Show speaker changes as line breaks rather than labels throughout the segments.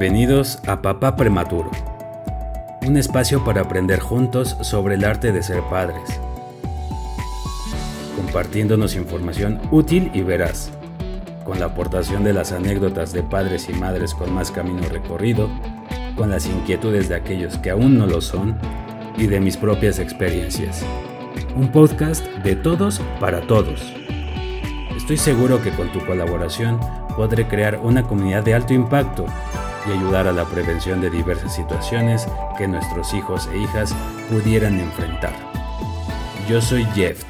Bienvenidos a Papá Prematuro, un espacio para aprender juntos sobre el arte de ser padres, compartiéndonos información útil y veraz, con la aportación de las anécdotas de padres y madres con más camino recorrido, con las inquietudes de aquellos que aún no lo son y de mis propias experiencias. Un podcast de todos para todos. Estoy seguro que con tu colaboración podré crear una comunidad de alto impacto y ayudar a la prevención de diversas situaciones que nuestros hijos e hijas pudieran enfrentar. Yo soy Jeff.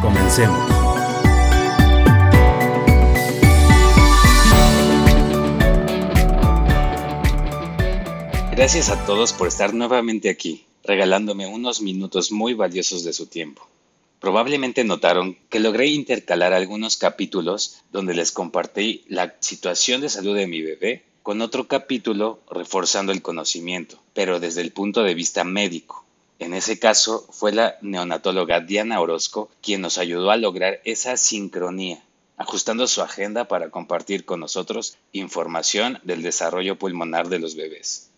Comencemos.
Gracias a todos por estar nuevamente aquí, regalándome unos minutos muy valiosos de su tiempo. Probablemente notaron que logré intercalar algunos capítulos donde les compartí la situación de salud de mi bebé con otro capítulo reforzando el conocimiento, pero desde el punto de vista médico. En ese caso fue la neonatóloga Diana Orozco quien nos ayudó a lograr esa sincronía, ajustando su agenda para compartir con nosotros información del desarrollo pulmonar de los bebés.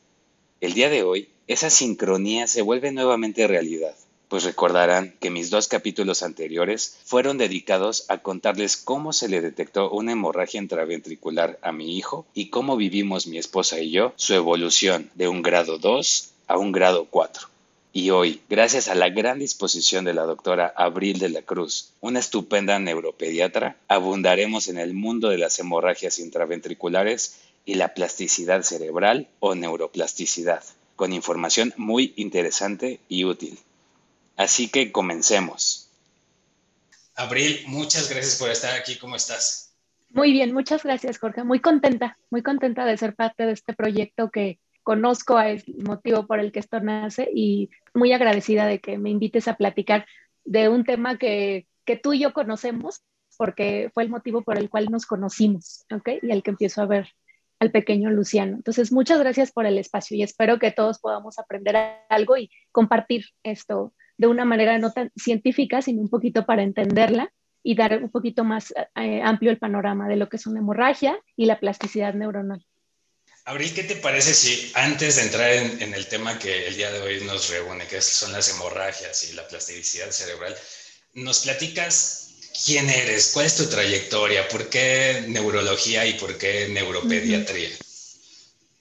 El día de hoy, esa sincronía se vuelve nuevamente realidad pues recordarán que mis dos capítulos anteriores fueron dedicados a contarles cómo se le detectó una hemorragia intraventricular a mi hijo y cómo vivimos mi esposa y yo su evolución de un grado 2 a un grado 4. Y hoy, gracias a la gran disposición de la doctora Abril de la Cruz, una estupenda neuropediatra, abundaremos en el mundo de las hemorragias intraventriculares y la plasticidad cerebral o neuroplasticidad, con información muy interesante y útil. Así que comencemos. Abril, muchas gracias por estar aquí. ¿Cómo estás?
Muy bien, muchas gracias, Jorge. Muy contenta, muy contenta de ser parte de este proyecto que conozco el motivo por el que esto nace y muy agradecida de que me invites a platicar de un tema que, que tú y yo conocemos porque fue el motivo por el cual nos conocimos, ¿ok? Y el que empiezo a ver al pequeño Luciano. Entonces, muchas gracias por el espacio y espero que todos podamos aprender algo y compartir esto de una manera no tan científica, sino un poquito para entenderla y dar un poquito más eh, amplio el panorama de lo que es una hemorragia y la plasticidad neuronal.
Abril, ¿qué te parece si antes de entrar en, el tema que el día de hoy nos reúne, que son las hemorragias y la plasticidad cerebral, nos platicas quién eres, cuál es tu trayectoria, por qué neurología y por qué neuropediatría?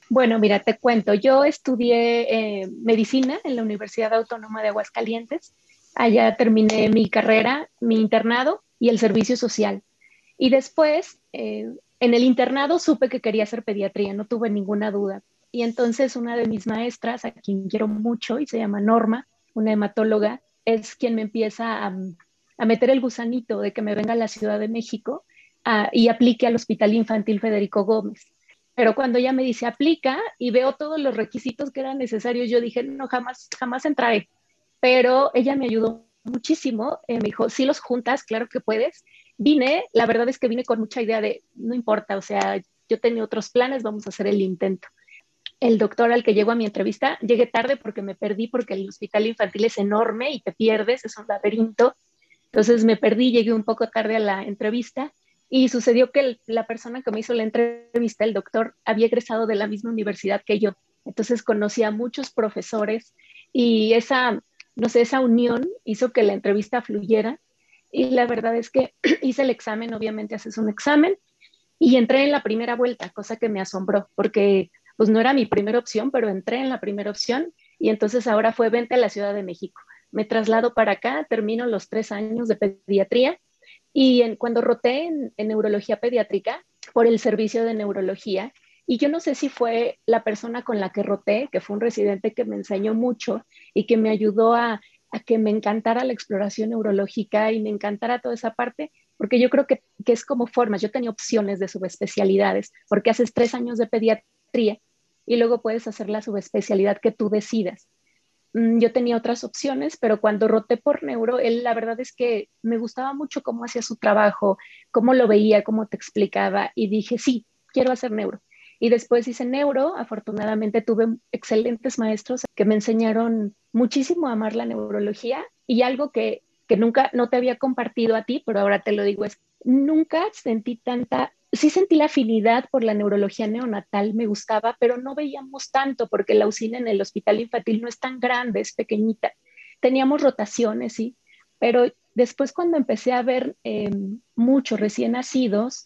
Bueno, mira, te cuento, yo estudié eh, medicina en la Universidad Autónoma de Aguascalientes. Allá terminé mi carrera, mi internado y el servicio social. Y después, eh, en el internado supe que quería hacer pediatría, no tuve ninguna duda. Y entonces una de mis maestras, a quien quiero mucho y se llama Norma, una hematóloga, es quien me empieza a, meter el gusanito de que me venga a la Ciudad de México ah, y aplique al Hospital Infantil Federico Gómez pero cuando ella me dice aplica y veo todos los requisitos que eran necesarios, yo dije, no, jamás, jamás entraré. Pero ella me ayudó muchísimo, eh, me dijo, si los juntas, claro que puedes. Vine, la verdad es que vine con mucha idea de, no importa, o sea, yo tenía otros planes, vamos a hacer el intento. El doctor al que llegó a mi entrevista, llegué tarde porque me perdí, porque el hospital infantil es enorme y te pierdes, es un laberinto. Entonces me perdí, llegué un poco tarde a la entrevista y sucedió que la persona que me hizo la entrevista, el doctor, había egresado de la misma universidad que yo. Entonces conocí a muchos profesores y esa, no sé, esa unión hizo que la entrevista fluyera. Y la verdad es que hice el examen, obviamente haces un examen, y entré en la primera vuelta, cosa que me asombró, porque pues no era mi primera opción, pero entré en la primera opción y entonces ahora fue vente a la Ciudad de México. Me traslado para acá, termino los tres años de pediatría y en, cuando roté en, neurología pediátrica por el servicio de neurología, y yo no sé si fue la persona con la que roté, que fue un residente que me enseñó mucho y que me ayudó a, a que me encantara la exploración neurológica y me encantara toda esa parte, porque yo creo que, que es como formas. Yo tenía opciones de subespecialidades, porque haces tres años de pediatría y luego puedes hacer la subespecialidad que tú decidas. Mm, yo tenía otras opciones, pero cuando roté por neuro, él la verdad es que me gustaba mucho cómo hacía su trabajo, cómo lo veía, cómo te explicaba y dije, sí, quiero hacer neuro. Y después hice neuro, afortunadamente tuve excelentes maestros que me enseñaron muchísimo a amar la neurología y algo que, que nunca no te había compartido a ti, pero ahora te lo digo, es nunca sentí tanta sí sentí la afinidad por la neurología neonatal, me gustaba, pero no veíamos tanto porque la usina en el hospital infantil no es tan grande, es pequeñita. Teníamos rotaciones, sí, pero después cuando empecé a ver em, muchos recién nacidos,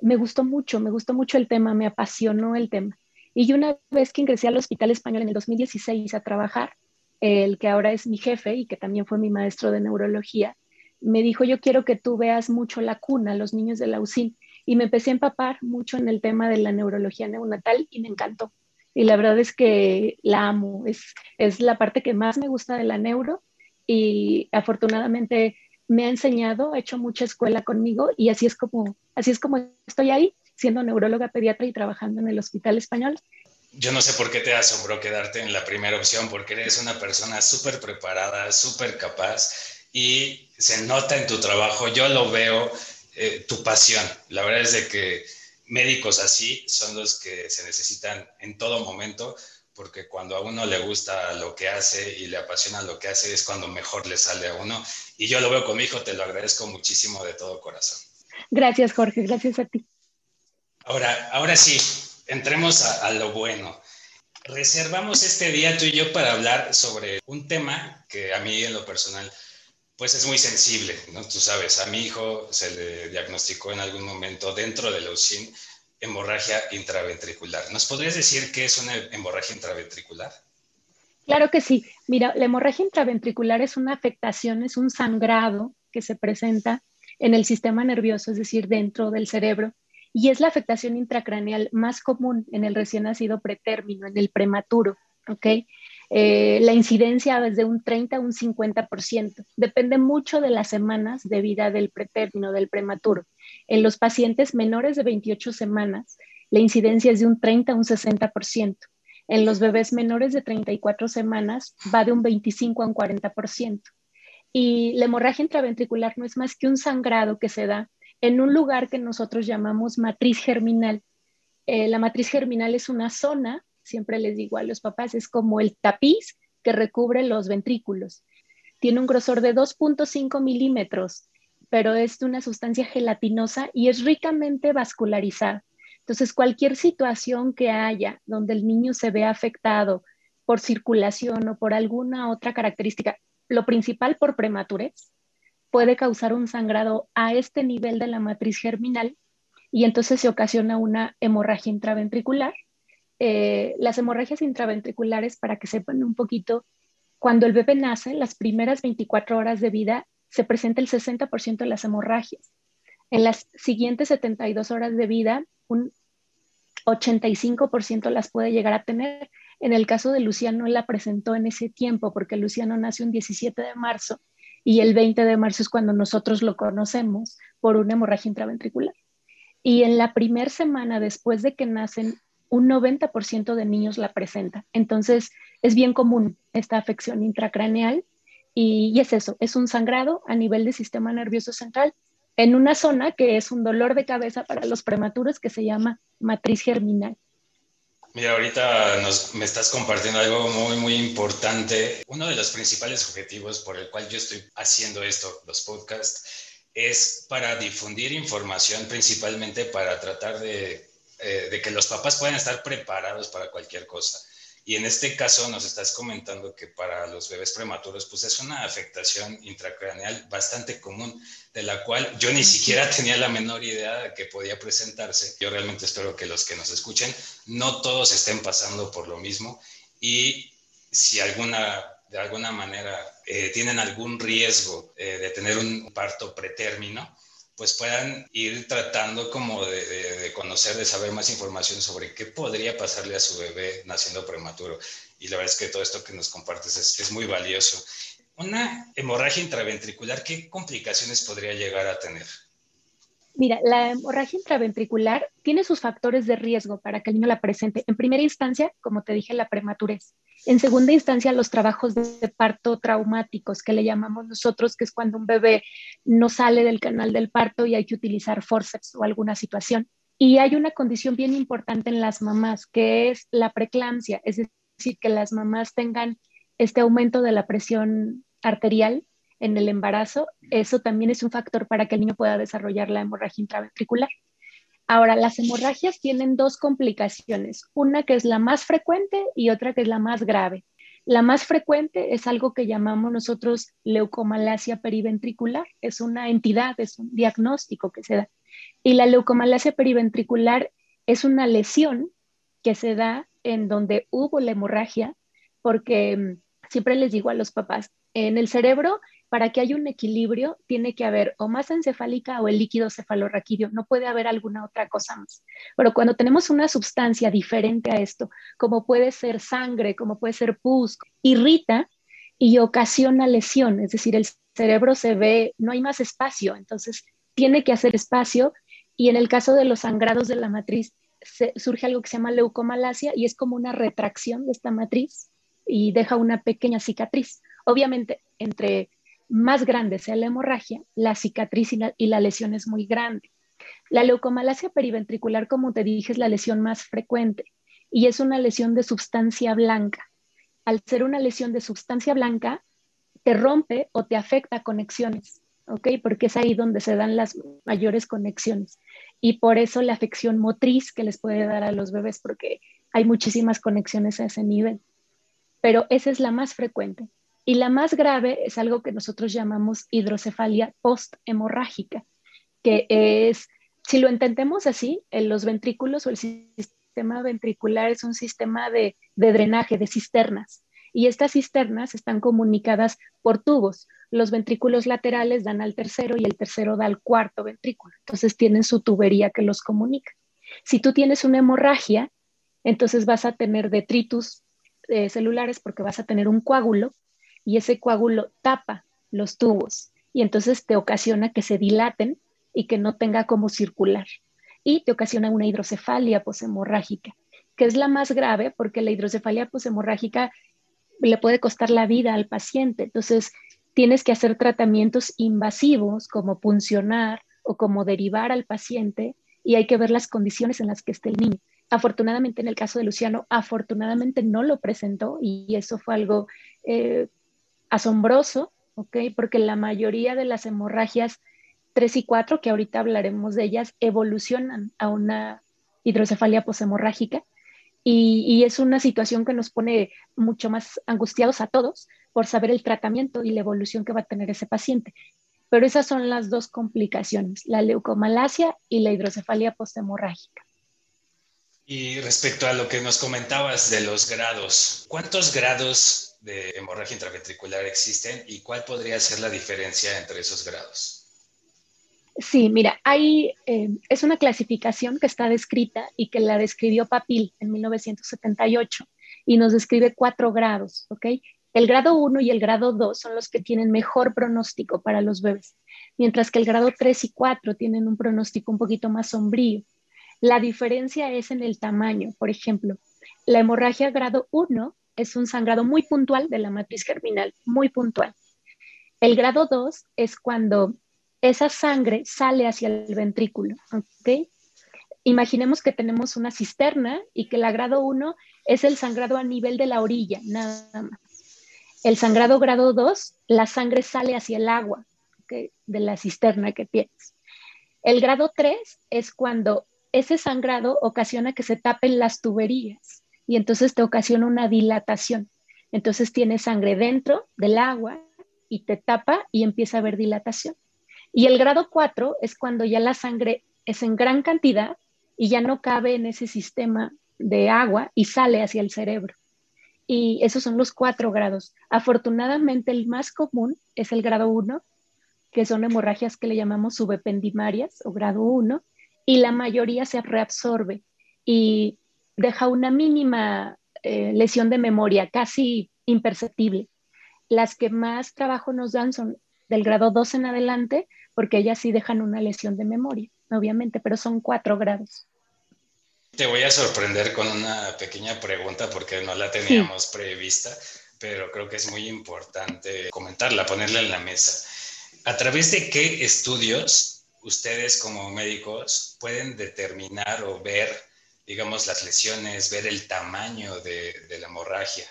me gustó mucho, me gustó mucho el tema, me apasionó el tema. Y una vez que ingresé al Hospital Español en el 2016 a trabajar, el que ahora es mi jefe y que también fue mi maestro de neurología, me dijo, yo quiero que tú veas mucho la cuna, los niños de la UCIN. Y me empecé a empapar mucho en el tema de la neurología neonatal y me encantó. Y la verdad es que la amo, es, es la parte que más me gusta de la neuro y afortunadamente me ha enseñado, ha hecho mucha escuela conmigo y así es como, así es como estoy ahí, siendo neuróloga pediatra y trabajando en el Hospital Español.
Yo no sé por qué te asombró quedarte en la primera opción, porque eres una persona súper preparada, súper capaz y se nota en tu trabajo, yo lo veo, eh, tu pasión. La verdad es de que médicos así son los que se necesitan en todo momento, porque cuando a uno le gusta lo que hace y le apasiona lo que hace es cuando mejor le sale a uno. Y yo lo veo con mi hijo, te lo agradezco muchísimo de todo corazón.
Gracias, Jorge, gracias a ti.
Ahora, ahora sí, entremos a, a lo bueno. Reservamos este día tú y yo para hablar sobre un tema que a mí en lo personal pues es muy sensible, ¿no? Tú sabes, a mi hijo se le diagnosticó en algún momento dentro de la hemorragia intraventricular. ¿Nos podrías decir qué es una hemorragia intraventricular?
Claro que sí. Mira, la hemorragia intraventricular es una afectación, es un sangrado que se presenta en el sistema nervioso, es decir, dentro del cerebro, y es la afectación intracraneal más común en el recién nacido pretérmino, en el prematuro, ¿ok? Eh, la incidencia es de un 30 a un 50%. Depende mucho de las semanas de vida del pretérmino, del prematuro. En los pacientes menores de 28 semanas, la incidencia es de un 30 a un 60%. En los bebés menores de 34 semanas va de un 25 a un 40%. Y la hemorragia intraventricular no es más que un sangrado que se da en un lugar que nosotros llamamos matriz germinal. Eh, la matriz germinal es una zona siempre les digo a los papás, es como el tapiz que recubre los ventrículos. Tiene un grosor de 2.5 milímetros, pero es una sustancia gelatinosa y es ricamente vascularizada. Entonces, cualquier situación que haya donde el niño se vea afectado por circulación o por alguna otra característica, lo principal por prematurez, puede causar un sangrado a este nivel de la matriz germinal y entonces se ocasiona una hemorragia intraventricular eh, las hemorragias intraventriculares, para que sepan un poquito, cuando el bebé nace, las primeras 24 horas de vida se presenta el 60% de las hemorragias. En las siguientes 72 horas de vida, un 85% las puede llegar a tener. En el caso de Luciano, la presentó en ese tiempo, porque Luciano nace un 17 de marzo y el 20 de marzo es cuando nosotros lo conocemos por una hemorragia intraventricular. Y en la primera semana después de que nacen, un 90% de niños la presenta. Entonces, es bien común esta afección intracraneal y, es eso, es un sangrado a nivel del sistema nervioso central en una zona que es un dolor de cabeza para los prematuros que se llama matriz germinal.
Mira, ahorita me estás compartiendo algo muy, muy importante. Uno de los principales objetivos por el cual yo estoy haciendo esto, los podcasts, es para difundir información, principalmente para tratar de eh, de que los papás puedan estar preparados para cualquier cosa. Y en este caso nos estás comentando que para los bebés prematuros, pues es una afectación intracraneal bastante común, de la cual yo ni siquiera tenía la menor idea de que podía presentarse. Yo realmente espero que los que nos escuchen, no todos estén pasando por lo mismo. Y si alguna, de alguna manera eh, tienen algún riesgo eh, de tener un parto pretérmino, pues puedan ir tratando como de, conocer, de saber más información sobre qué podría pasarle a su bebé naciendo prematuro. Y la verdad es que todo esto que nos compartes es, es muy valioso. Una hemorragia intraventricular, ¿qué complicaciones podría llegar a tener?
Mira, la hemorragia intraventricular tiene sus factores de riesgo para que el niño la presente. En primera instancia, como te dije, la prematurez. En segunda instancia, los trabajos de parto traumáticos, que le llamamos nosotros, que es cuando un bebé no sale del canal del parto y hay que utilizar forceps o alguna situación. Y hay una condición bien importante en las mamás, que es la preeclampsia, es decir, que las mamás tengan este aumento de la presión arterial en el embarazo, eso también es un factor para que el niño pueda desarrollar la hemorragia intraventricular. Ahora, las hemorragias tienen dos complicaciones, una que es la más frecuente y otra que es la más grave. La más frecuente es algo que llamamos nosotros leucomalacia periventricular, es una entidad, es un diagnóstico que se da. Y la leucomalacia periventricular es una lesión que se da en donde hubo la hemorragia, porque mm, siempre les digo a los papás, en el cerebro para que haya un equilibrio, tiene que haber o masa encefálica o el líquido cefalorraquídeo, no puede haber alguna otra cosa más. Pero cuando tenemos una sustancia diferente a esto, como puede ser sangre, como puede ser pus, irrita y ocasiona lesión, es decir, el cerebro se ve, no hay más espacio, entonces tiene que hacer espacio y en el caso de los sangrados de la matriz surge algo que se llama leucomalacia y es como una retracción de esta matriz y deja una pequeña cicatriz. Obviamente, entre más grande sea la hemorragia, la cicatriz y la, lesión es muy grande. La leucomalacia periventricular, como te dije, es la lesión más frecuente y es una lesión de sustancia blanca. Al ser una lesión de sustancia blanca, te rompe o te afecta conexiones, ¿ok? Porque es ahí donde se dan las mayores conexiones. Y por eso la afección motriz que les puede dar a los bebés, porque hay muchísimas conexiones a ese nivel. Pero esa es la más frecuente. Y la más grave es algo que nosotros llamamos hidrocefalia posthemorrágica, que es, si lo entendemos así, en los ventrículos o el sistema ventricular es un sistema de, de drenaje, de cisternas. Y estas cisternas están comunicadas por tubos. Los ventrículos laterales dan al tercero y el tercero da al cuarto ventrículo. Entonces tienen su tubería que los comunica. Si tú tienes una hemorragia, entonces vas a tener detritus eh, celulares porque vas a tener un coágulo y ese coágulo tapa los tubos y entonces te ocasiona que se dilaten y que no tenga como circular. Y te ocasiona una hidrocefalia poshemorrágica, que es la más grave porque la hidrocefalia poshemorrágica le puede costar la vida al paciente. Entonces, tienes que hacer tratamientos invasivos como puncionar o como derivar al paciente y hay que ver las condiciones en las que esté el niño. Afortunadamente, en el caso de Luciano, afortunadamente no lo presentó y eso fue algo eh, asombroso, ¿ok? Porque la mayoría de las hemorragias 3 y 4, que ahorita hablaremos de ellas, evolucionan a una hidrocefalia poshemorrágica y, y es una situación que nos pone mucho más angustiados a todos por saber el tratamiento y la evolución que va a tener ese paciente. Pero esas son las dos complicaciones, la leucomalacia y la hidrocefalia posthemorrágica.
Y respecto a lo que nos comentabas de los grados, ¿cuántos grados de hemorragia intraventricular existen y cuál podría ser la diferencia entre esos grados?
Sí, mira, hay, eh, es una clasificación que está descrita y que la describió Papil en 1978 y nos describe cuatro grados, ¿ok? El grado 1 y el grado 2 son los que tienen mejor pronóstico para los bebés, mientras que el grado 3 y 4 tienen un pronóstico un poquito más sombrío. La diferencia es en el tamaño, por ejemplo, la hemorragia grado 1 es un sangrado muy puntual de la matriz germinal, muy puntual. El grado 2 es cuando esa sangre sale hacia el ventrículo, ¿ok? Imaginemos que tenemos una cisterna y que el grado 1 es el sangrado a nivel de la orilla, nada más. El sangrado grado 2, la sangre sale hacia el agua de la cisterna que tienes. El grado 3 es cuando ese sangrado ocasiona que se tapen las tuberías y entonces te ocasiona una dilatación. Entonces tienes sangre dentro del agua y te tapa y empieza a haber dilatación. Y el grado 4 es cuando ya la sangre es en gran cantidad y ya no cabe en ese sistema de agua y sale hacia el cerebro. Y esos son los cuatro grados. Afortunadamente el más común es el grado 1, que son hemorragias que le llamamos subependimarias o grado 1, y la mayoría se reabsorbe. Y deja una mínima eh, lesión de memoria, casi imperceptible. Las que más trabajo nos dan son del grado 2 en adelante, porque ellas sí dejan una lesión de memoria, obviamente, pero son cuatro grados.
Te voy a sorprender con una pequeña pregunta porque no la teníamos prevista, pero creo que es muy importante comentarla, ponerla en la mesa. ¿A través de qué estudios ustedes como médicos pueden determinar o ver digamos, las lesiones, ver el tamaño de, la hemorragia?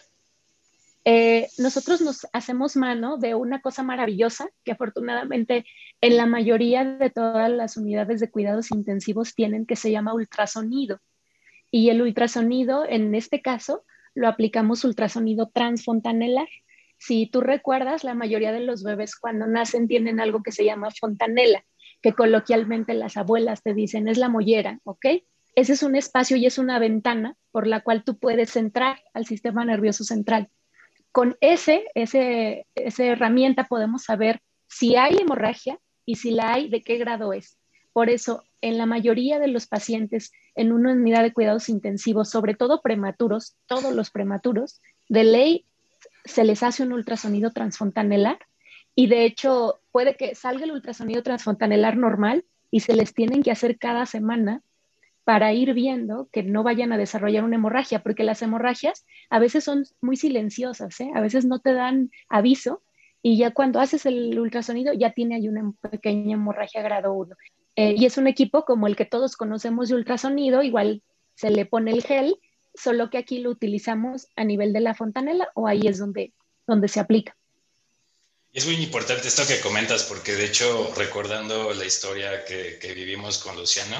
Eh, nosotros nos hacemos mano de una cosa maravillosa que afortunadamente en la mayoría de todas las unidades de cuidados intensivos tienen, que se llama ultrasonido. Y el ultrasonido, en este caso, lo aplicamos ultrasonido transfontanelar. Si tú recuerdas, la mayoría de los bebés cuando nacen tienen algo que se llama fontanela, que coloquialmente las abuelas te dicen es la mollera, ¿ok? Ese es un espacio y es una ventana por la cual tú puedes entrar al sistema nervioso central. Con ese, ese, esa herramienta podemos saber si hay hemorragia y si la hay, de qué grado es. Por eso, en la mayoría de los pacientes en una unidad de cuidados intensivos, sobre todo prematuros, todos los prematuros, de ley se les hace un ultrasonido transfontanelar y de hecho puede que salga el ultrasonido transfontanelar normal y se les tienen que hacer cada semana para ir viendo que no vayan a desarrollar una hemorragia, porque las hemorragias a veces son muy silenciosas, ¿eh? a veces no te dan aviso y ya cuando haces el ultrasonido ya tiene ahí una pequeña hemorragia grado 1. Eh, y es un equipo como el que todos conocemos de ultrasonido, igual se le pone el gel, solo que aquí lo utilizamos a nivel de la fontanela o ahí es donde, donde se aplica.
Es muy importante esto que comentas, porque de hecho, recordando la historia que, que vivimos con Luciano,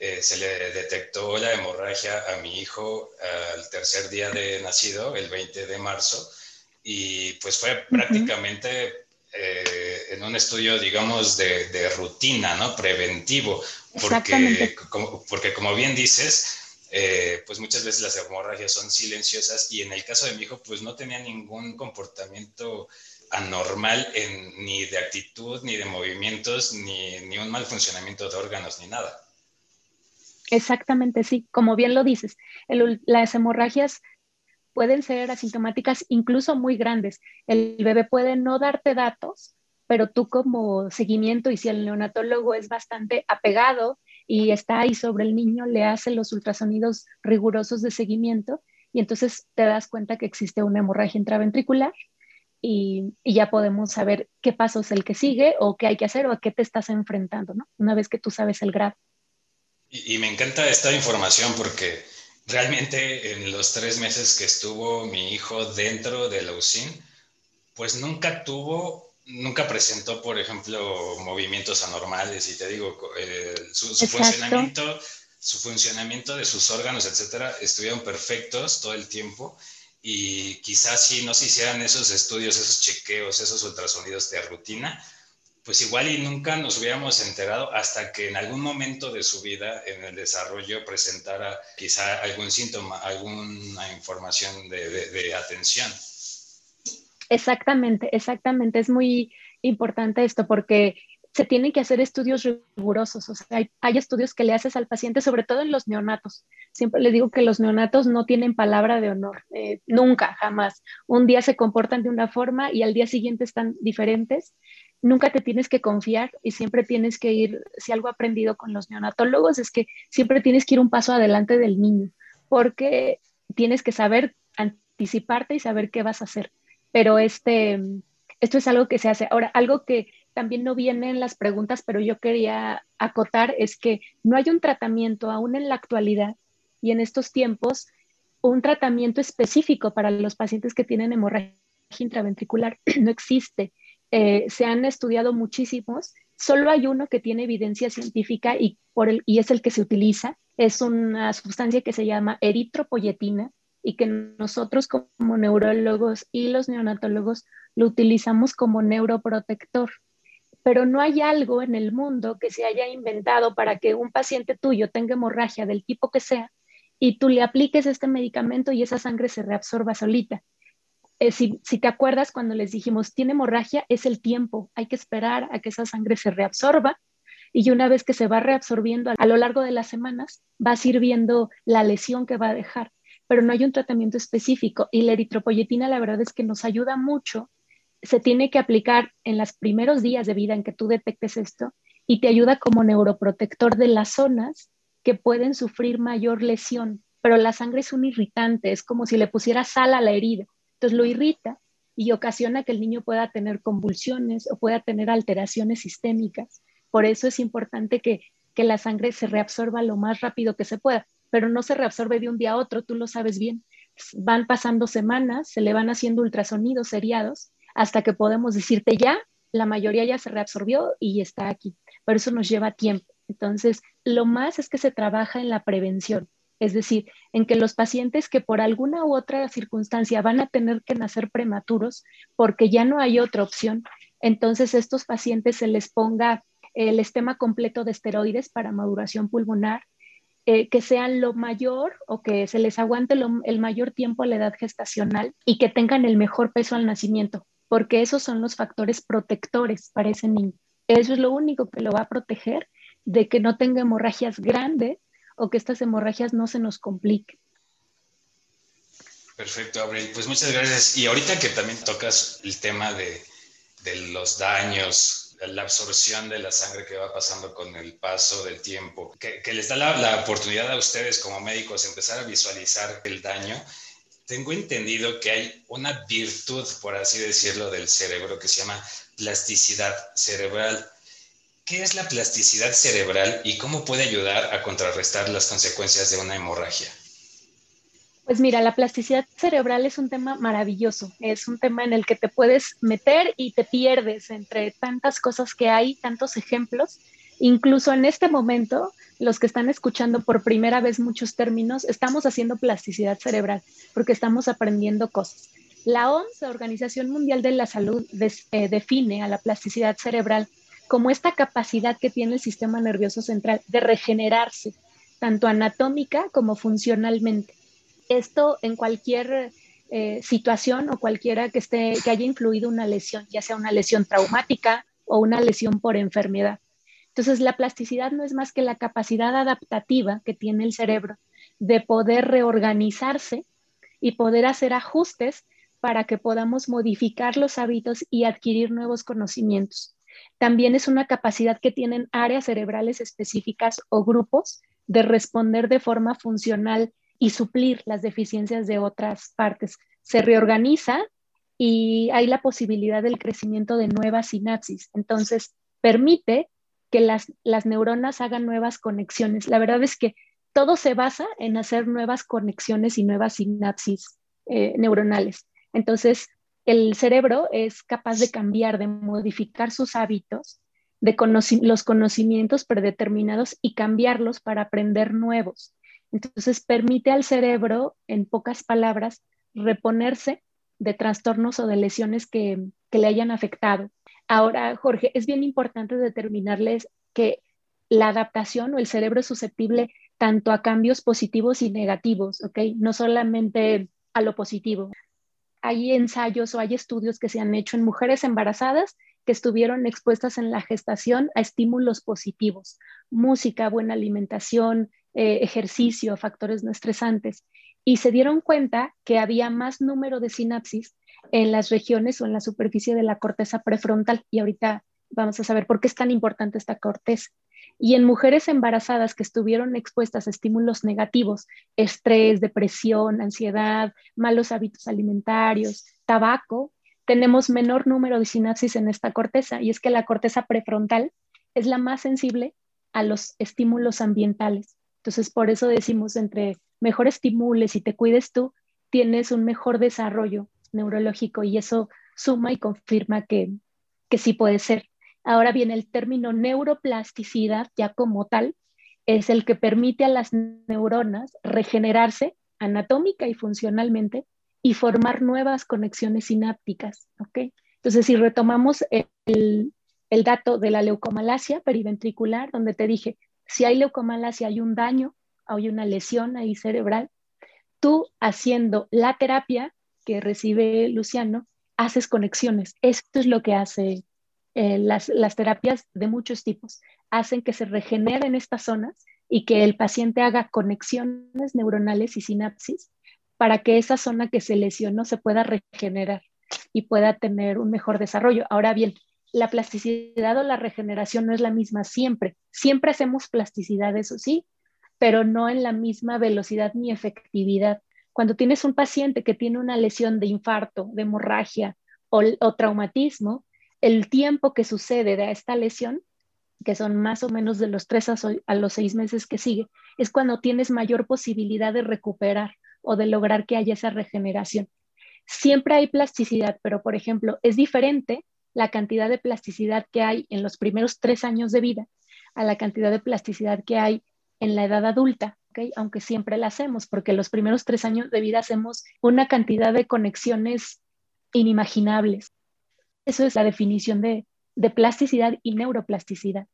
eh, se le detectó la hemorragia a mi hijo al tercer día de nacido, el 20 de marzo, y pues fue prácticamente eh, en un estudio, digamos, de, rutina, ¿no? Preventivo, porque como, porque como bien dices, eh, pues muchas veces las hemorragias son silenciosas y en el caso de mi hijo, pues no tenía ningún comportamiento anormal en, ni de actitud, ni de movimientos, ni, ni un mal funcionamiento de órganos, ni nada.
Exactamente, sí, como bien lo dices, las hemorragias pueden ser asintomáticas incluso muy grandes. El bebé puede no darte datos, pero tú como seguimiento y si el neonatólogo es bastante apegado y está ahí sobre el niño, le hace los ultrasonidos rigurosos de seguimiento y entonces te das cuenta que existe una hemorragia intraventricular y, y, ya podemos saber qué paso es el que sigue o qué hay que hacer o a qué te estás enfrentando, ¿no? Una vez que tú sabes el grado.
Y, me encanta esta información porque realmente en los tres meses que estuvo mi hijo dentro de la UCIN, pues nunca tuvo, nunca presentó, por ejemplo, movimientos anormales. Y te digo, eh, su, funcionamiento, su funcionamiento de sus órganos, etcétera, estuvieron perfectos todo el tiempo. Y quizás si no se hicieran esos estudios, esos chequeos, esos ultrasonidos de rutina, pues igual y nunca nos hubiéramos enterado hasta que en algún momento de su vida en el desarrollo presentara quizá algún síntoma, alguna información de, atención.
Exactamente, exactamente. Es muy importante esto porque se tienen que hacer estudios rigurosos. O sea, hay, estudios que le haces al paciente, sobre todo en los neonatos. Siempre le digo que los neonatos no tienen palabra de honor, eh, nunca, jamás. Un día se comportan de una forma y al día siguiente están diferentes nunca te tienes que confiar y siempre tienes que ir, si algo aprendido con los neonatólogos es que siempre tienes que ir un paso adelante del niño, porque tienes que saber anticiparte y saber qué vas a hacer. Pero este, esto es algo que se hace. Ahora, algo que también no viene en las preguntas, pero yo quería acotar es que no hay un tratamiento aún en la actualidad y en estos tiempos, un tratamiento específico para los pacientes que tienen hemorragia intraventricular no existe. Eh, se han estudiado muchísimos, solo hay uno que tiene evidencia científica y, y es el que se utiliza. Es una sustancia que se llama eritropoyetina y que nosotros como neurólogos y los neonatólogos lo utilizamos como neuroprotector. Pero no hay algo en el mundo que se haya inventado para que un paciente tuyo tenga hemorragia del tipo que sea y tú le apliques este medicamento y esa sangre se reabsorba solita. Eh, si, te acuerdas cuando les dijimos, tiene hemorragia, es el tiempo, hay que esperar a que esa sangre se reabsorba y una vez que se va reabsorbiendo a, lo largo de las semanas, va a ir viendo la lesión que va a dejar, pero no hay un tratamiento específico y la eritropoyetina la verdad es que nos ayuda mucho, se tiene que aplicar en los primeros días de vida en que tú detectes esto y te ayuda como neuroprotector de las zonas que pueden sufrir mayor lesión, pero la sangre es un irritante, es como si le pusiera sal a la herida entonces lo irrita y ocasiona que el niño pueda tener convulsiones o pueda tener alteraciones sistémicas. Por eso es importante que, que la sangre se reabsorba lo más rápido que se pueda, pero no se reabsorbe de un día a otro, tú lo sabes bien. van pasando semanas, se le van haciendo ultrasonidos seriados hasta que podemos decirte ya, la mayoría ya se reabsorbió y está aquí. Pero eso nos lleva tiempo. Entonces, lo más es que se trabaja en la prevención, es decir, en que los pacientes que por alguna u otra circunstancia van a tener que nacer prematuros porque ya no hay otra opción, entonces estos pacientes se les ponga el esquema completo de esteroides para maduración pulmonar, eh, que sean lo mayor o que se les aguante el mayor tiempo a la edad gestacional y que tengan el mejor peso al nacimiento, porque esos son los factores protectores para ese niño. Eso es lo único que lo va a proteger de que no tenga hemorragias grandes o que estas hemorragias no se nos compliquen.
Perfecto, Abril. Pues muchas gracias. Y ahorita que también tocas el tema de, los daños la absorción de la sangre que va pasando con el paso del tiempo, que, les da la, oportunidad a ustedes como médicos empezar a visualizar el daño. Tengo entendido que hay una virtud, por así decirlo, del cerebro que se llama plasticidad cerebral. ¿Qué es la plasticidad cerebral y cómo puede ayudar a contrarrestar las consecuencias de una hemorragia?
Pues mira, la plasticidad cerebral es un tema maravilloso, es un tema en el que te puedes meter y te pierdes entre tantas cosas que hay, tantos ejemplos. Incluso en este momento, los que están escuchando por primera vez muchos términos, estamos haciendo plasticidad cerebral porque estamos aprendiendo cosas. La OMS, la Organización Mundial de la Salud, eh, define a la plasticidad cerebral como esta capacidad que tiene el sistema nervioso central de regenerarse, tanto anatómica como funcionalmente esto en cualquier eh, situación o cualquiera que, esté, que haya influido una lesión, ya sea una lesión traumática o una lesión por enfermedad. Entonces, la plasticidad no es más que la capacidad adaptativa que tiene el cerebro de poder reorganizarse y poder hacer ajustes para que podamos modificar los hábitos y adquirir nuevos conocimientos. También es una capacidad que tienen áreas cerebrales específicas o grupos de responder de forma funcional y suplir las deficiencias de otras partes. Se reorganiza y hay la posibilidad del crecimiento de nuevas sinapsis. Entonces, permite que las, las neuronas hagan nuevas conexiones. La verdad es que todo se basa en hacer nuevas conexiones y nuevas sinapsis eh, neuronales. Entonces, el cerebro es capaz de cambiar, de modificar sus hábitos, de los conocimientos predeterminados y cambiarlos para aprender nuevos. Entonces permite al cerebro, en pocas palabras, reponerse de trastornos o de lesiones que, le hayan afectado. Ahora, Jorge, es bien importante determinarles que la adaptación o el cerebro es susceptible tanto a cambios positivos y negativos, ¿ok? No solamente a lo positivo. Hay ensayos o hay estudios que se han hecho en mujeres embarazadas que estuvieron expuestas en la gestación a estímulos positivos, música, buena alimentación, eh, ejercicio, factores no estresantes, y se dieron cuenta que había más número de sinapsis en las regiones o en la superficie de la corteza prefrontal. Y ahorita vamos a saber por qué es tan importante esta corteza. Y en mujeres embarazadas que estuvieron expuestas a estímulos negativos, estrés, depresión, ansiedad, malos hábitos alimentarios, tabaco, tenemos menor número de sinapsis en esta corteza. Y es que la corteza prefrontal es la más sensible a los estímulos ambientales. Entonces, por eso decimos, entre mejor estimules y te cuides tú, tienes un mejor desarrollo neurológico y eso suma y confirma que, que sí puede ser. Ahora bien, el término neuroplasticidad ya como tal es el que permite a las neuronas regenerarse anatómica y funcionalmente y formar nuevas conexiones sinápticas. ¿ok? Entonces, si retomamos el, el dato de la leucomalacia periventricular, donde te dije, si hay leucomalacia, hay un daño, hay una lesión ahí cerebral, tú haciendo la terapia que recibe Luciano, haces conexiones. Esto es lo que hace eh, las, las terapias de muchos tipos. Hacen que se regeneren estas zonas y que el paciente haga conexiones neuronales y sinapsis para que esa zona que se lesionó se pueda regenerar y pueda tener un mejor desarrollo. Ahora bien, la plasticidad o la regeneración no es la misma siempre. Siempre hacemos plasticidad, eso sí, pero no en la misma velocidad ni efectividad. Cuando tienes un paciente que tiene una lesión de infarto, de hemorragia o, traumatismo, el tiempo que sucede de esta lesión, que son más o menos de los tres a, a los seis meses que sigue, es cuando tienes mayor posibilidad de recuperar, o de lograr que haya esa regeneración. Siempre hay plasticidad, pero por ejemplo, es diferente la cantidad de plasticidad que hay en los primeros tres años de vida a la cantidad de plasticidad que hay en la edad adulta, aunque siempre la hacemos, porque los primeros tres años de vida hacemos una cantidad de conexiones inimaginables. Eso es la definición de, de plasticidad y neuroplasticidad.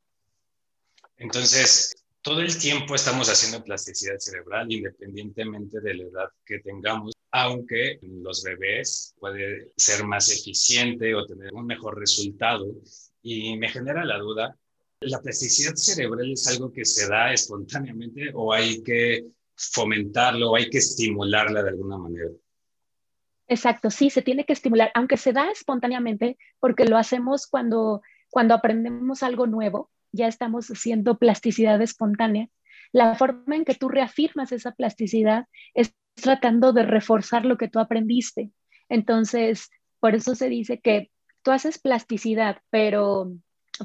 Entonces, todo el tiempo estamos haciendo plasticidad cerebral independientemente de la edad que tengamos, aunque los bebés puede ser más eficiente o tener un mejor resultado. Y me genera la duda, ¿la plasticidad cerebral es algo que se da espontáneamente o hay que fomentarlo o hay que estimularla de alguna manera?
Exacto, sí, se tiene que estimular, aunque se da espontáneamente, porque lo hacemos cuando, cuando aprendemos algo nuevo, ya estamos haciendo plasticidad espontánea. La forma en que tú reafirmas esa plasticidad es tratando de reforzar lo que tú aprendiste. Entonces, por eso se dice que tú haces plasticidad, pero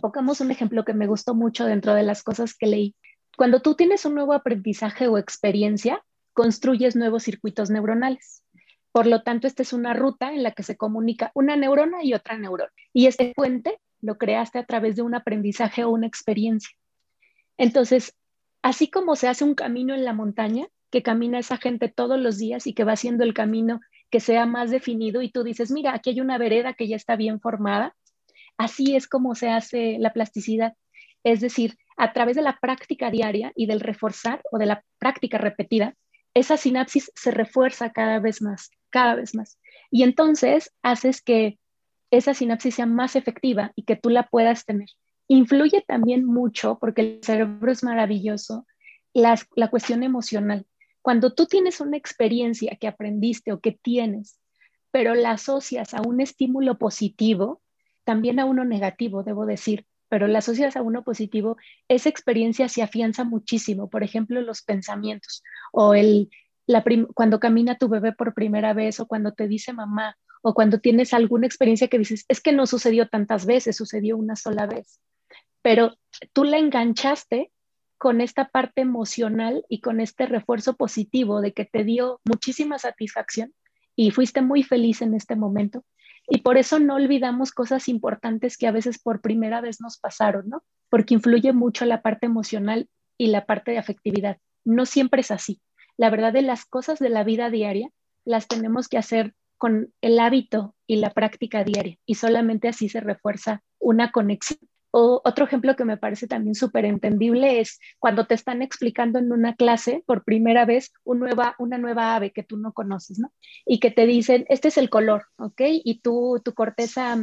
pongamos un ejemplo que me gustó mucho dentro de las cosas que leí. Cuando tú tienes un nuevo aprendizaje o experiencia, construyes nuevos circuitos neuronales. Por lo tanto, esta es una ruta en la que se comunica una neurona y otra neurona. Y este puente lo creaste a través de un aprendizaje o una experiencia. Entonces, así como se hace un camino en la montaña, que camina esa gente todos los días y que va haciendo el camino que sea más definido y tú dices, mira, aquí hay una vereda que ya está bien formada, así es como se hace la plasticidad. Es decir, a través de la práctica diaria y del reforzar o de la práctica repetida, esa sinapsis se refuerza cada vez más, cada vez más. Y entonces haces que esa sinapsis sea más efectiva y que tú la puedas tener. Influye también mucho, porque el cerebro es maravilloso, la, la cuestión emocional. Cuando tú tienes una experiencia que aprendiste o que tienes, pero la asocias a un estímulo positivo, también a uno negativo, debo decir, pero la asocias a uno positivo, esa experiencia se afianza muchísimo. Por ejemplo, los pensamientos o el, la cuando camina tu bebé por primera vez o cuando te dice mamá o cuando tienes alguna experiencia que dices, es que no sucedió tantas veces, sucedió una sola vez, pero tú la enganchaste con esta parte emocional y con este refuerzo positivo de que te dio muchísima satisfacción y fuiste muy feliz en este momento. Y por eso no olvidamos cosas importantes que a veces por primera vez nos pasaron, ¿no? Porque influye mucho la parte emocional y la parte de afectividad. No siempre es así. La verdad de las cosas de la vida diaria las tenemos que hacer con el hábito y la práctica diaria y solamente así se refuerza una conexión. O otro ejemplo que me parece también súper entendible es cuando te están explicando en una clase por primera vez nueva, una nueva ave que tú no conoces, ¿no? Y que te dicen, este es el color, ¿ok? Y tú, tu corteza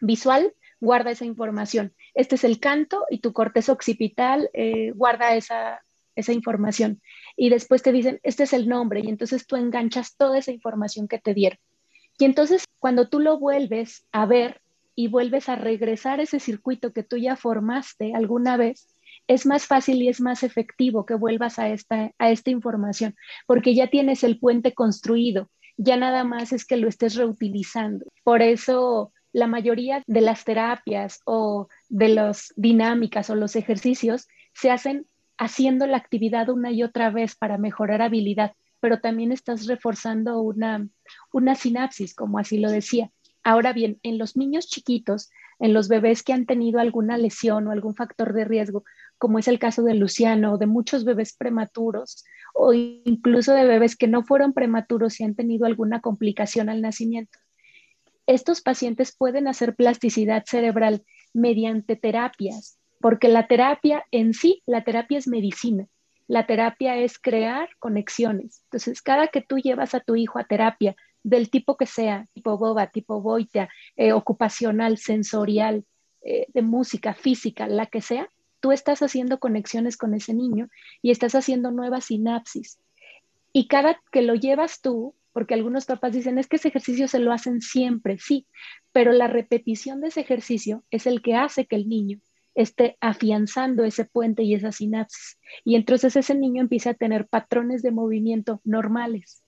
visual guarda esa información. Este es el canto y tu corteza occipital eh, guarda esa, esa información. Y después te dicen, este es el nombre, y entonces tú enganchas toda esa información que te dieron. Y entonces cuando tú lo vuelves a ver, y vuelves a regresar ese circuito que tú ya formaste alguna vez, es más fácil y es más efectivo que vuelvas a esta, a esta información, porque ya tienes el puente construido, ya nada más es que lo estés reutilizando. Por eso la mayoría de las terapias o de las dinámicas o los ejercicios se hacen haciendo la actividad una y otra vez para mejorar habilidad, pero también estás reforzando una, una sinapsis, como así lo decía. Ahora bien, en los niños chiquitos, en los bebés que han tenido alguna lesión o algún factor de riesgo, como es el caso de Luciano o de muchos bebés prematuros, o incluso de bebés que no fueron prematuros y han tenido alguna complicación al nacimiento. Estos pacientes pueden hacer plasticidad cerebral mediante terapias, porque la terapia en sí, la terapia es medicina. La terapia es crear conexiones. Entonces, cada que tú llevas a tu hijo a terapia del tipo que sea, tipo boba, tipo boita, eh, ocupacional, sensorial, eh, de música, física, la que sea, tú estás haciendo conexiones con ese niño y estás haciendo nuevas sinapsis. Y cada que lo llevas tú, porque algunos papás dicen, es que ese ejercicio se lo hacen siempre, sí, pero la repetición de ese ejercicio es el que hace que el niño esté afianzando ese puente y esa sinapsis. Y entonces ese niño empieza a tener patrones de movimiento normales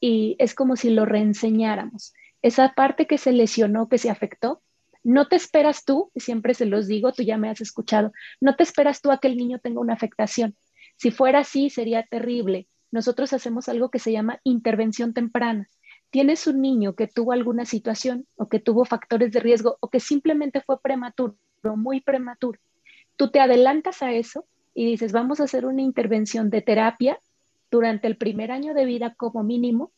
y es como si lo reenseñáramos. Esa parte que se lesionó, que se afectó, no te esperas tú, siempre se los digo, tú ya me has escuchado, no te esperas tú a que el niño tenga una afectación. Si fuera así, sería terrible, nosotros hacemos algo que se llama intervención temprana. Tienes un niño que tuvo alguna situación o que tuvo factores de riesgo o que simplemente fue prematuro, muy prematuro. Tú te adelantas a eso y dices, vamos a hacer una intervención de terapia durante el primer año de vida como mínimo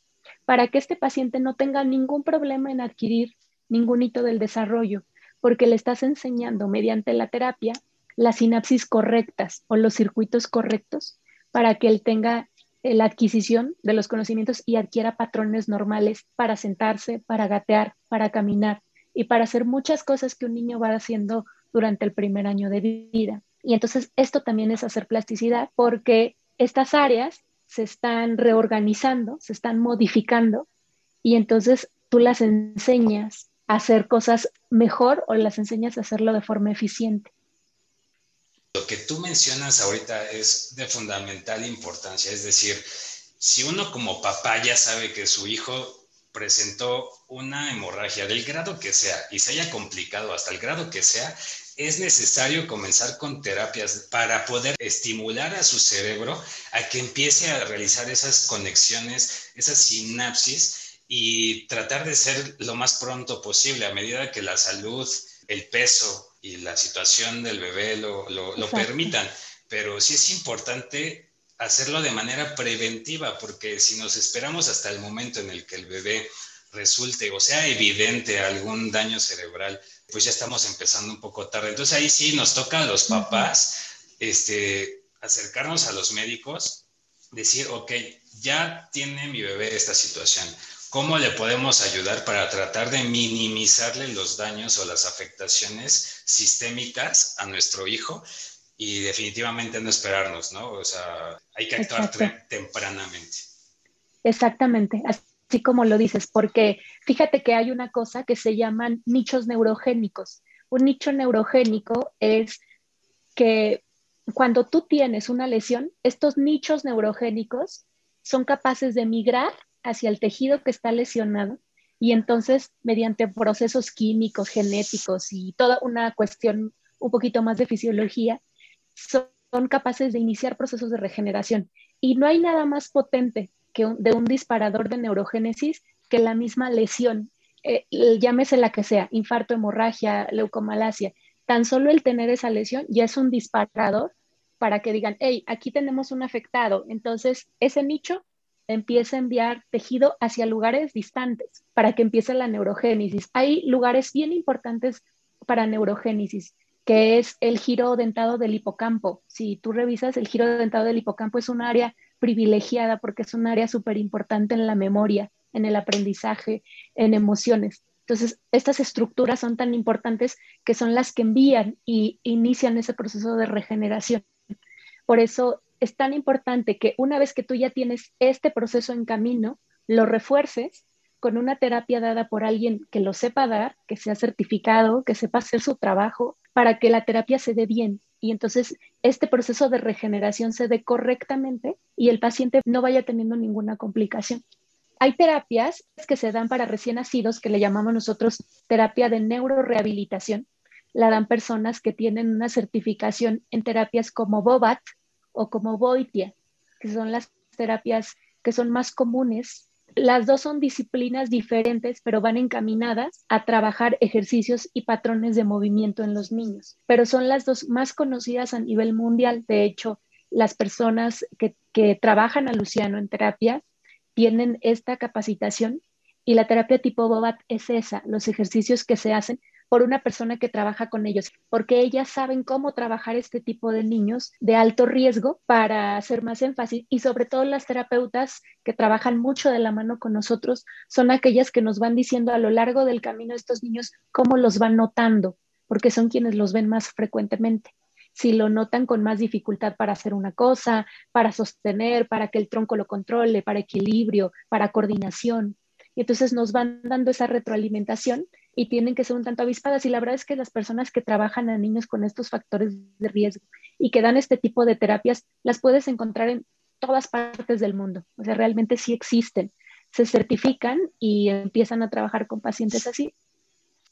para que este paciente no tenga ningún problema en adquirir ningún hito del desarrollo, porque le estás enseñando mediante la terapia las sinapsis correctas o los circuitos correctos para que él tenga la adquisición de los conocimientos y adquiera patrones normales para sentarse, para gatear, para caminar y para hacer muchas cosas que un niño va haciendo durante el primer año de vida. Y entonces esto también es hacer plasticidad porque estas áreas se están reorganizando, se están modificando y entonces tú las enseñas a hacer cosas mejor o las enseñas a hacerlo de forma eficiente.
Lo que tú mencionas ahorita es de fundamental importancia, es decir, si uno como papá ya sabe que su hijo presentó una hemorragia del grado que sea y se haya complicado hasta el grado que sea, es necesario comenzar con terapias para poder estimular a su cerebro a que empiece a realizar esas conexiones, esas sinapsis y tratar de ser lo más pronto posible a medida que la salud, el peso, y la situación del bebé lo, lo, permitan. Pero sí es importante hacerlo de manera preventiva, porque si nos esperamos hasta el momento en el que el bebé resulte o sea evidente algún daño cerebral, pues ya estamos empezando un poco tarde. Entonces ahí sí nos toca a los papás este, acercarnos a los médicos, decir, ok, ya tiene mi bebé esta situación ¿Cómo le podemos ayudar para tratar de minimizarle los daños o las afectaciones sistémicas a nuestro hijo? Y definitivamente no esperarnos, ¿no? O sea, hay que actuar tempranamente.
Exactamente, así como lo dices, porque fíjate que hay una cosa que se llaman nichos neurogénicos. Un nicho neurogénico es que cuando tú tienes una lesión, estos nichos neurogénicos son capaces de migrar hacia el tejido que está lesionado y entonces mediante procesos químicos, genéticos y toda una cuestión un poquito más de fisiología, son, capaces de iniciar procesos de regeneración. Y no hay nada más potente que de un disparador de neurogénesis que la misma lesión, eh, llámese la que sea, infarto, hemorragia, leucomalacia. Tan solo el tener esa lesión ya es un disparador para que digan, hey, aquí tenemos un afectado. Entonces, ese nicho empieza a enviar tejido hacia lugares distantes para que empiece la neurogénesis. Hay lugares bien importantes para neurogénesis, que es el giro dentado del hipocampo. Si tú revisas, el giro dentado del hipocampo es un área privilegiada porque es un área súper importante en la memoria, en el aprendizaje, en emociones. Entonces, estas estructuras son tan importantes que son las que envían y inician ese proceso de regeneración. Por eso es tan importante que una vez que tú ya tienes este proceso en camino, lo refuerces con una terapia dada por alguien que lo sepa dar, que sea certificado, que sepa hacer su trabajo, para que la terapia se dé bien. Y entonces este proceso de regeneración se dé correctamente y el paciente no vaya teniendo ninguna complicación. Hay terapias que se dan para recién nacidos que le llamamos nosotros terapia de neurorehabilitación. La dan personas que tienen una certificación en terapias como BOBAT, o como Boitia, que son las terapias que son más comunes. Las dos son disciplinas diferentes, pero van encaminadas a trabajar ejercicios y patrones de movimiento en los niños. Pero son las dos más conocidas a nivel mundial. De hecho, las personas que, que trabajan a Luciano en terapia tienen esta capacitación y la terapia tipo Bobat es esa, los ejercicios que se hacen por una persona que trabaja con ellos, porque ellas saben cómo trabajar este tipo de niños de alto riesgo para hacer más énfasis y sobre todo las terapeutas que trabajan mucho de la mano con nosotros son aquellas que nos van diciendo a lo largo del camino estos niños cómo los van notando, porque son quienes los ven más frecuentemente si lo notan con más dificultad para hacer una cosa, para sostener, para que el tronco lo controle, para equilibrio, para coordinación. Y entonces nos van dando esa retroalimentación y tienen que ser un tanto avispadas. Y la verdad es que las personas que trabajan a niños con estos factores de riesgo y que dan este tipo de terapias, las puedes encontrar en todas partes del mundo. O sea, realmente sí existen. Se certifican y empiezan a trabajar con pacientes así.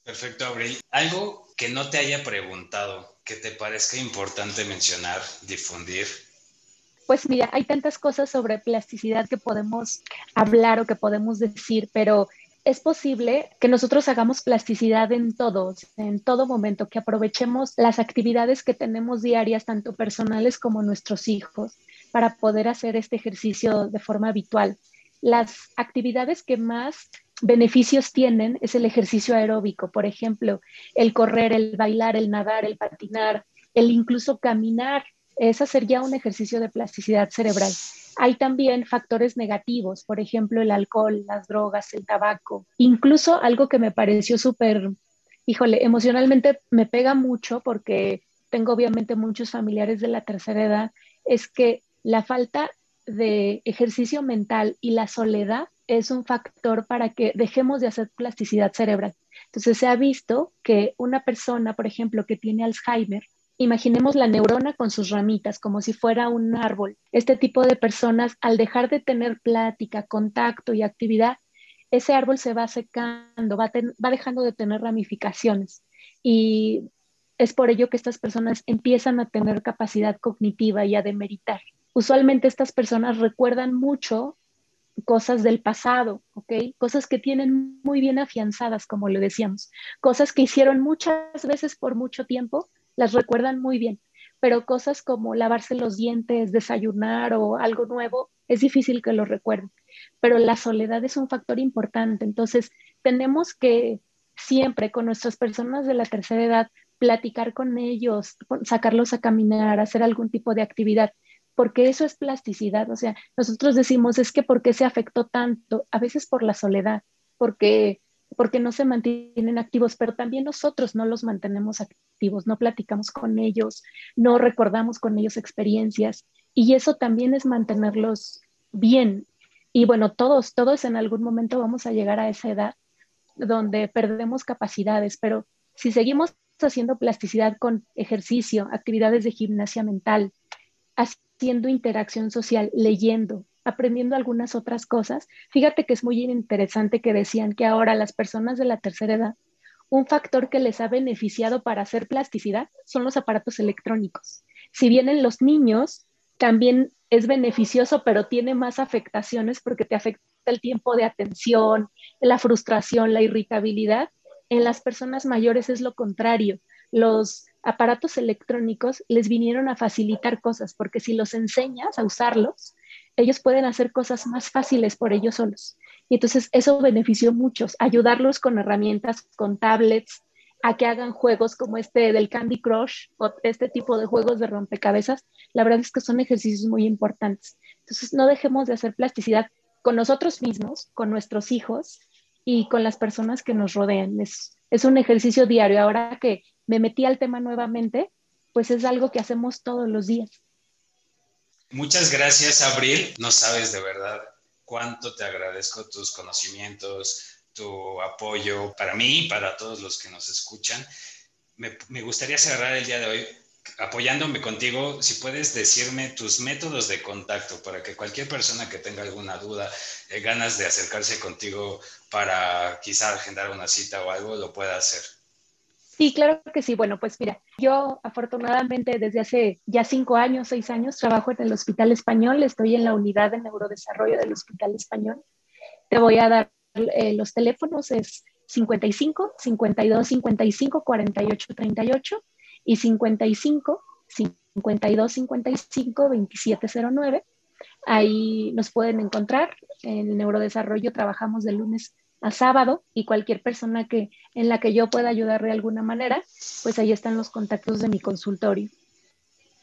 Perfecto, Abril. Algo que no te haya preguntado, que te parezca importante mencionar, difundir.
Pues mira, hay tantas cosas sobre plasticidad que podemos hablar o que podemos decir, pero es posible que nosotros hagamos plasticidad en todos, en todo momento, que aprovechemos las actividades que tenemos diarias, tanto personales como nuestros hijos, para poder hacer este ejercicio de forma habitual. Las actividades que más beneficios tienen es el ejercicio aeróbico, por ejemplo, el correr, el bailar, el nadar, el patinar, el incluso caminar. Ese sería un ejercicio de plasticidad cerebral. Hay también factores negativos, por ejemplo, el alcohol, las drogas, el tabaco. Incluso algo que me pareció súper, híjole, emocionalmente me pega mucho porque tengo obviamente muchos familiares de la tercera edad, es que la falta de ejercicio mental y la soledad es un factor para que dejemos de hacer plasticidad cerebral. Entonces se ha visto que una persona, por ejemplo, que tiene Alzheimer, Imaginemos la neurona con sus ramitas, como si fuera un árbol. Este tipo de personas, al dejar de tener plática, contacto y actividad, ese árbol se va secando, va, va dejando de tener ramificaciones. Y es por ello que estas personas empiezan a tener capacidad cognitiva y a demeritar. Usualmente estas personas recuerdan mucho cosas del pasado, ¿ok? Cosas que tienen muy bien afianzadas, como le decíamos, cosas que hicieron muchas veces por mucho tiempo, las recuerdan muy bien, pero cosas como lavarse los dientes, desayunar o algo nuevo, es difícil que lo recuerden. Pero la soledad es un factor importante, entonces tenemos que siempre con nuestras personas de la tercera edad platicar con ellos, sacarlos a caminar, hacer algún tipo de actividad, porque eso es plasticidad. O sea, nosotros decimos, es que ¿por qué se afectó tanto? A veces por la soledad, porque porque no se mantienen activos, pero también nosotros no los mantenemos activos, no platicamos con ellos, no recordamos con ellos experiencias y eso también es mantenerlos bien. Y bueno, todos, todos en algún momento vamos a llegar a esa edad donde perdemos capacidades, pero si seguimos haciendo plasticidad con ejercicio, actividades de gimnasia mental, haciendo interacción social, leyendo, aprendiendo algunas otras cosas. Fíjate que es muy interesante que decían que ahora las personas de la tercera edad, un factor que les ha beneficiado para hacer plasticidad son los aparatos electrónicos. Si bien en los niños también es beneficioso, pero tiene más afectaciones porque te afecta el tiempo de atención, la frustración, la irritabilidad. En las personas mayores es lo contrario. Los aparatos electrónicos les vinieron a facilitar cosas, porque si los enseñas a usarlos, ellos pueden hacer cosas más fáciles por ellos solos. Y entonces eso benefició a muchos, ayudarlos con herramientas, con tablets, a que hagan juegos como este del Candy Crush o este tipo de juegos de rompecabezas. La verdad es que son ejercicios muy importantes. Entonces no dejemos de hacer plasticidad con nosotros mismos, con nuestros hijos y con las personas que nos rodean. Es, es un ejercicio diario. Ahora que me metí al tema nuevamente, pues es algo que hacemos todos los días.
Muchas gracias, Abril. No sabes de verdad cuánto te agradezco tus conocimientos, tu apoyo para mí y para todos los que nos escuchan. Me, gustaría cerrar el día de hoy apoyándome contigo, si puedes decirme tus métodos de contacto para que cualquier persona que tenga alguna duda, eh, ganas de acercarse contigo para quizá agendar una cita o algo, lo pueda hacer.
Sí, claro que sí. Bueno, pues mira, yo afortunadamente desde hace ya cinco años, seis años, trabajo en el Hospital Español, estoy en la unidad de neurodesarrollo del Hospital Español. Te voy a dar eh, los teléfonos, es 55 52 55 48 38 y 55 52 55 2709. Ahí nos pueden encontrar. En el neurodesarrollo trabajamos de lunes a sábado y cualquier persona que en la que yo pueda ayudar de alguna manera, pues ahí están los contactos de mi consultorio.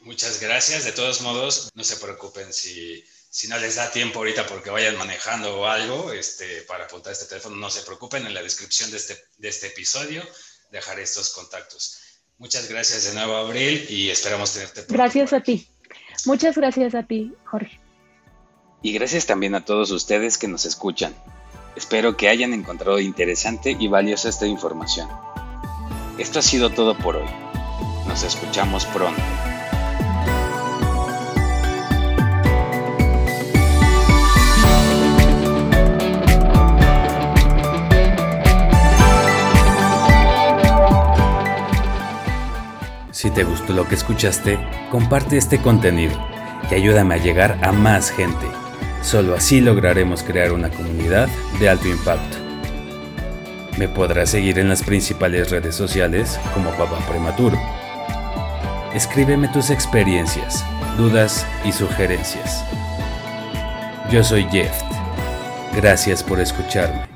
Muchas gracias. De todos modos, no se preocupen si, si no les da tiempo ahorita porque vayan manejando o algo este, para apuntar este teléfono. No se preocupen, en la descripción de este, de este episodio dejaré estos contactos. Muchas gracias de nuevo, Abril, y esperamos tenerte
pronto. Gracias a ti. Muchas gracias a ti, Jorge.
Y gracias también a todos ustedes que nos escuchan. Espero que hayan encontrado interesante y valiosa esta información. Esto ha sido todo por hoy. Nos escuchamos pronto.
Si te gustó lo que escuchaste, comparte este contenido
y ayúdame a llegar a más gente. Solo así lograremos crear una comunidad de alto impacto. Me podrás seguir en las principales redes sociales como Papá Prematuro. Escríbeme tus experiencias, dudas y sugerencias. Yo soy Jeff. Gracias por escucharme.